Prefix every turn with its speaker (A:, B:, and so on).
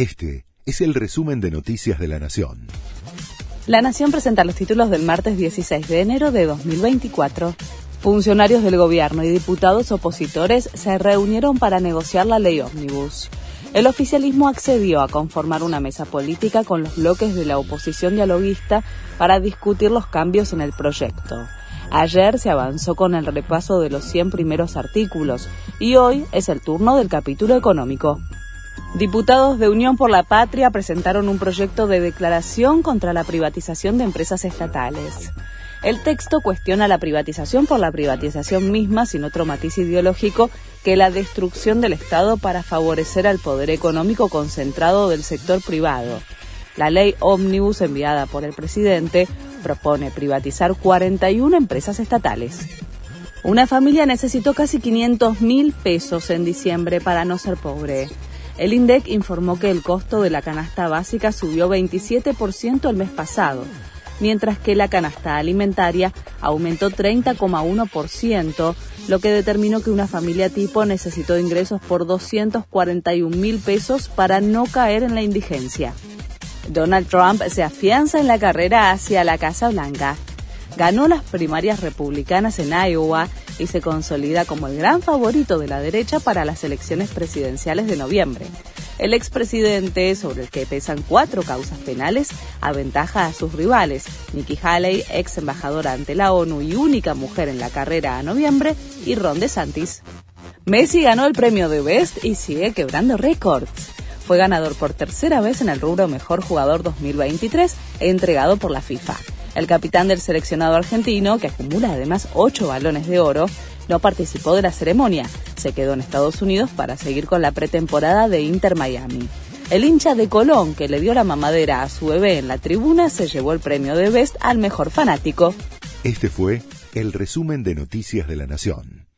A: Este es el resumen de Noticias de la Nación.
B: La Nación presenta los títulos del martes 16 de enero de 2024. Funcionarios del gobierno y diputados opositores se reunieron para negociar la ley ómnibus. El oficialismo accedió a conformar una mesa política con los bloques de la oposición dialoguista para discutir los cambios en el proyecto. Ayer se avanzó con el repaso de los 100 primeros artículos y hoy es el turno del capítulo económico. Diputados de Unión por la Patria presentaron un proyecto de declaración contra la privatización de empresas estatales. El texto cuestiona la privatización por la privatización misma sin otro matiz ideológico que la destrucción del Estado para favorecer al poder económico concentrado del sector privado. La ley ómnibus enviada por el presidente propone privatizar 41 empresas estatales. Una familia necesitó casi 500 mil pesos en diciembre para no ser pobre. El INDEC informó que el costo de la canasta básica subió 27% el mes pasado, mientras que la canasta alimentaria aumentó 30,1%, lo que determinó que una familia tipo necesitó ingresos por 241 mil pesos para no caer en la indigencia. Donald Trump se afianza en la carrera hacia la Casa Blanca. Ganó las primarias republicanas en Iowa y se consolida como el gran favorito de la derecha para las elecciones presidenciales de noviembre. El expresidente, sobre el que pesan cuatro causas penales, aventaja a sus rivales, Nikki Haley, ex embajadora ante la ONU y única mujer en la carrera a noviembre, y Ron DeSantis. Messi ganó el premio de Best y sigue quebrando récords. Fue ganador por tercera vez en el rubro Mejor Jugador 2023, entregado por la FIFA. El capitán del seleccionado argentino, que acumula además ocho balones de oro, no participó de la ceremonia. Se quedó en Estados Unidos para seguir con la pretemporada de Inter Miami. El hincha de Colón, que le dio la mamadera a su bebé en la tribuna, se llevó el premio de Best al mejor fanático.
A: Este fue el resumen de Noticias de la Nación.